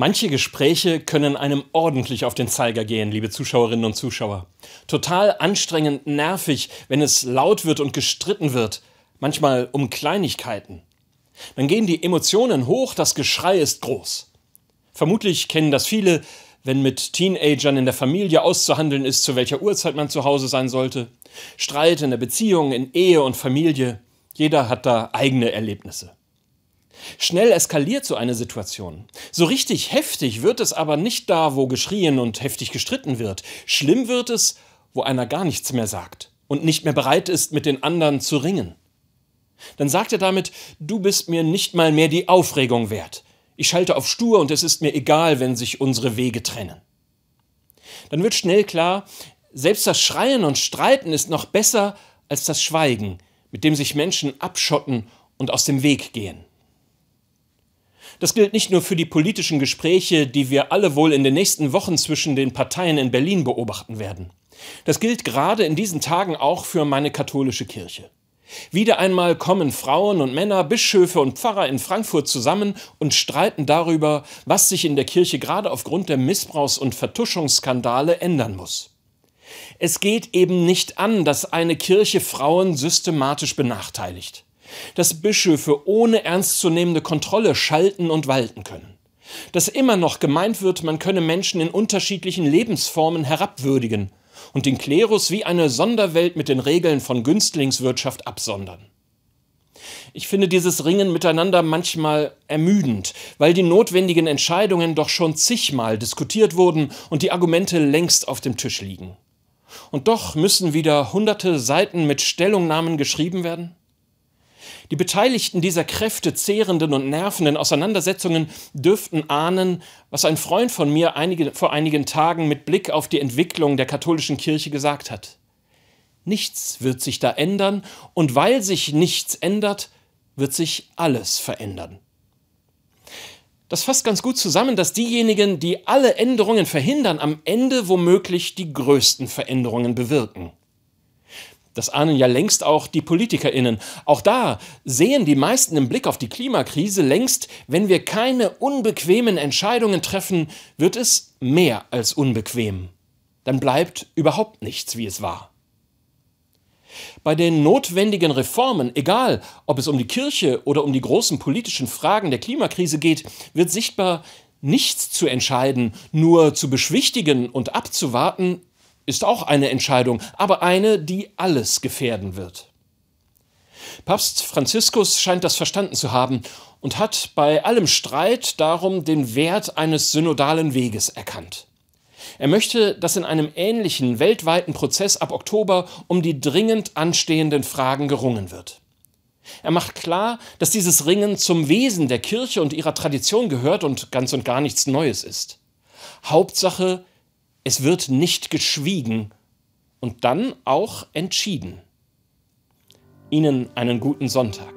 Manche Gespräche können einem ordentlich auf den Zeiger gehen, liebe Zuschauerinnen und Zuschauer. Total anstrengend, nervig, wenn es laut wird und gestritten wird, manchmal um Kleinigkeiten. Dann gehen die Emotionen hoch, das Geschrei ist groß. Vermutlich kennen das viele, wenn mit Teenagern in der Familie auszuhandeln ist, zu welcher Uhrzeit man zu Hause sein sollte. Streit in der Beziehung, in Ehe und Familie. Jeder hat da eigene Erlebnisse. Schnell eskaliert so eine Situation. So richtig heftig wird es aber nicht da, wo geschrien und heftig gestritten wird. Schlimm wird es, wo einer gar nichts mehr sagt und nicht mehr bereit ist, mit den anderen zu ringen. Dann sagt er damit, du bist mir nicht mal mehr die Aufregung wert. Ich schalte auf stur und es ist mir egal, wenn sich unsere Wege trennen. Dann wird schnell klar, selbst das Schreien und Streiten ist noch besser als das Schweigen, mit dem sich Menschen abschotten und aus dem Weg gehen. Das gilt nicht nur für die politischen Gespräche, die wir alle wohl in den nächsten Wochen zwischen den Parteien in Berlin beobachten werden. Das gilt gerade in diesen Tagen auch für meine katholische Kirche. Wieder einmal kommen Frauen und Männer, Bischöfe und Pfarrer in Frankfurt zusammen und streiten darüber, was sich in der Kirche gerade aufgrund der Missbrauchs- und Vertuschungsskandale ändern muss. Es geht eben nicht an, dass eine Kirche Frauen systematisch benachteiligt dass Bischöfe ohne ernstzunehmende Kontrolle schalten und walten können, dass immer noch gemeint wird, man könne Menschen in unterschiedlichen Lebensformen herabwürdigen und den Klerus wie eine Sonderwelt mit den Regeln von Günstlingswirtschaft absondern. Ich finde dieses Ringen miteinander manchmal ermüdend, weil die notwendigen Entscheidungen doch schon zigmal diskutiert wurden und die Argumente längst auf dem Tisch liegen. Und doch müssen wieder hunderte Seiten mit Stellungnahmen geschrieben werden? Die Beteiligten dieser kräftezehrenden und nervenden Auseinandersetzungen dürften ahnen, was ein Freund von mir einige, vor einigen Tagen mit Blick auf die Entwicklung der katholischen Kirche gesagt hat. Nichts wird sich da ändern, und weil sich nichts ändert, wird sich alles verändern. Das fasst ganz gut zusammen, dass diejenigen, die alle Änderungen verhindern, am Ende womöglich die größten Veränderungen bewirken. Das ahnen ja längst auch die PolitikerInnen. Auch da sehen die meisten im Blick auf die Klimakrise längst, wenn wir keine unbequemen Entscheidungen treffen, wird es mehr als unbequem. Dann bleibt überhaupt nichts, wie es war. Bei den notwendigen Reformen, egal ob es um die Kirche oder um die großen politischen Fragen der Klimakrise geht, wird sichtbar, nichts zu entscheiden, nur zu beschwichtigen und abzuwarten, ist auch eine Entscheidung, aber eine, die alles gefährden wird. Papst Franziskus scheint das verstanden zu haben und hat bei allem Streit darum den Wert eines synodalen Weges erkannt. Er möchte, dass in einem ähnlichen weltweiten Prozess ab Oktober um die dringend anstehenden Fragen gerungen wird. Er macht klar, dass dieses Ringen zum Wesen der Kirche und ihrer Tradition gehört und ganz und gar nichts Neues ist. Hauptsache, es wird nicht geschwiegen und dann auch entschieden. Ihnen einen guten Sonntag.